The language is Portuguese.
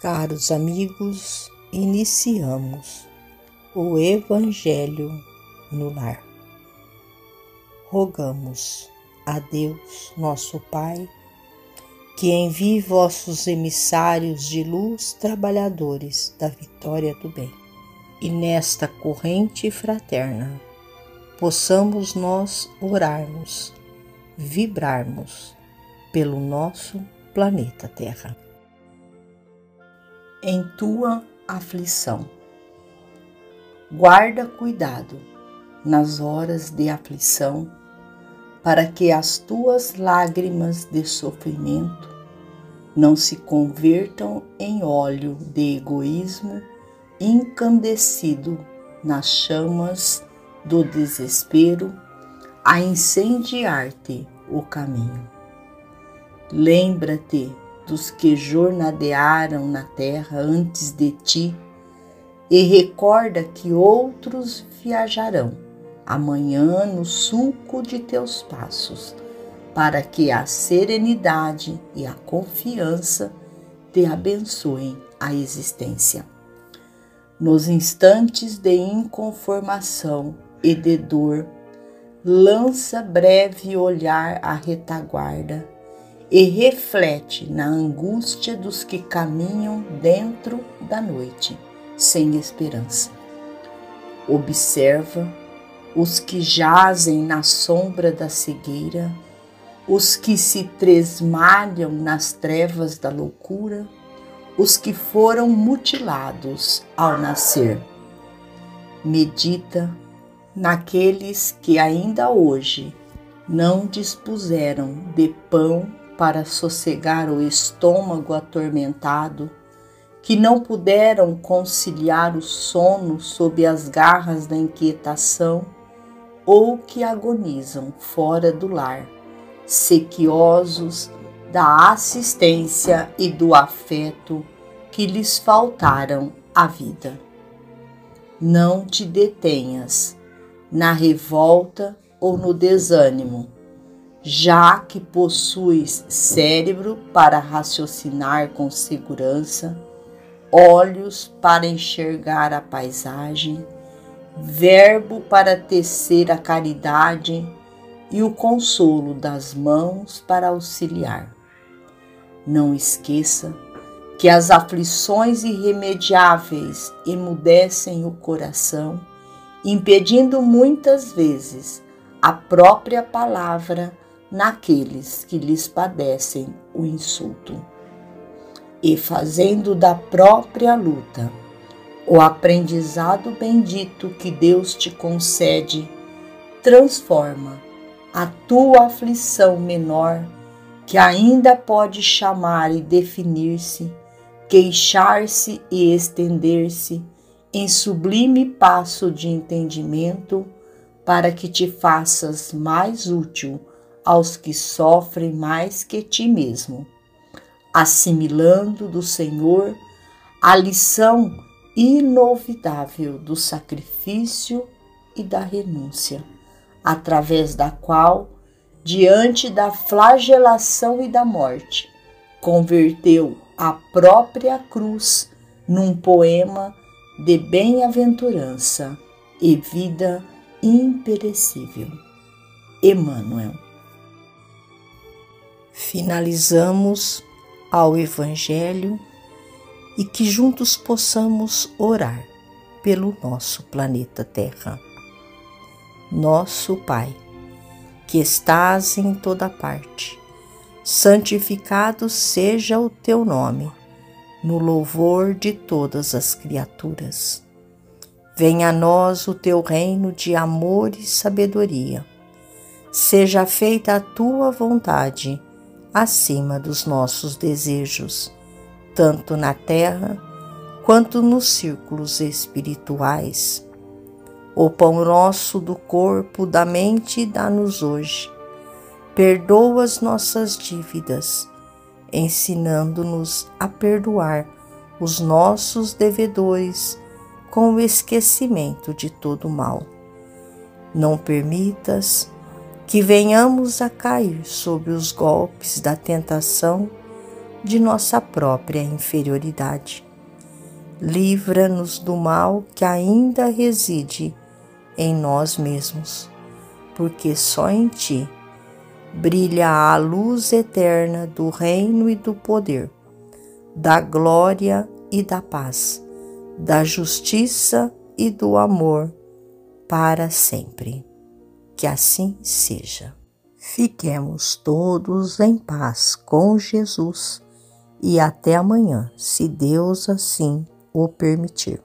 Caros amigos, iniciamos o Evangelho no Lar. Rogamos a Deus, nosso Pai, que envie vossos emissários de luz, trabalhadores da vitória do bem. E nesta corrente fraterna, possamos nós orarmos, vibrarmos pelo nosso planeta Terra em tua aflição. Guarda cuidado nas horas de aflição, para que as tuas lágrimas de sofrimento não se convertam em óleo de egoísmo incandescido nas chamas do desespero a incendiar-te o caminho. Lembra-te dos que jornadearam na terra antes de ti, e recorda que outros viajarão amanhã no sulco de teus passos, para que a serenidade e a confiança te abençoem a existência. Nos instantes de inconformação e de dor, lança breve olhar à retaguarda e reflete na angústia dos que caminham dentro da noite, sem esperança. Observa os que jazem na sombra da cegueira, os que se tresmalham nas trevas da loucura, os que foram mutilados ao nascer. Medita naqueles que ainda hoje não dispuseram de pão para sossegar o estômago atormentado, que não puderam conciliar o sono sob as garras da inquietação, ou que agonizam fora do lar, sequiosos da assistência e do afeto que lhes faltaram à vida. Não te detenhas na revolta ou no desânimo já que possuis cérebro para raciocinar com segurança, olhos para enxergar a paisagem, verbo para tecer a caridade e o consolo das mãos para auxiliar. Não esqueça que as aflições irremediáveis emudecem o coração, impedindo muitas vezes a própria palavra naqueles que lhes padecem o insulto, e fazendo da própria luta o aprendizado bendito que Deus te concede, transforma a tua aflição menor, que ainda pode chamar e definir-se, queixar-se e estender-se, em sublime passo de entendimento, para que te faças mais útil aos que sofrem mais que ti mesmo, assimilando do Senhor a lição inovidável do sacrifício e da renúncia, através da qual, diante da flagelação e da morte, converteu a própria cruz num poema de bem-aventurança e vida imperecível. Emmanuel finalizamos ao Evangelho e que juntos possamos orar pelo nosso planeta Terra. Nosso Pai, que estás em toda parte, santificado seja o teu nome, no louvor de todas as criaturas. Venha a nós o teu reino de amor e sabedoria. Seja feita a tua vontade acima dos nossos desejos, tanto na terra quanto nos círculos espirituais. O pão nosso do corpo, da mente, dá-nos hoje. Perdoa as nossas dívidas, ensinando-nos a perdoar os nossos devedores com o esquecimento de todo mal. Não permitas que venhamos a cair sobre os golpes da tentação de nossa própria inferioridade. Livra-nos do mal que ainda reside em nós mesmos, porque só em Ti brilha a luz eterna do reino e do poder, da glória e da paz, da justiça e do amor para sempre. Que assim seja. Fiquemos todos em paz com Jesus e até amanhã, se Deus assim o permitir.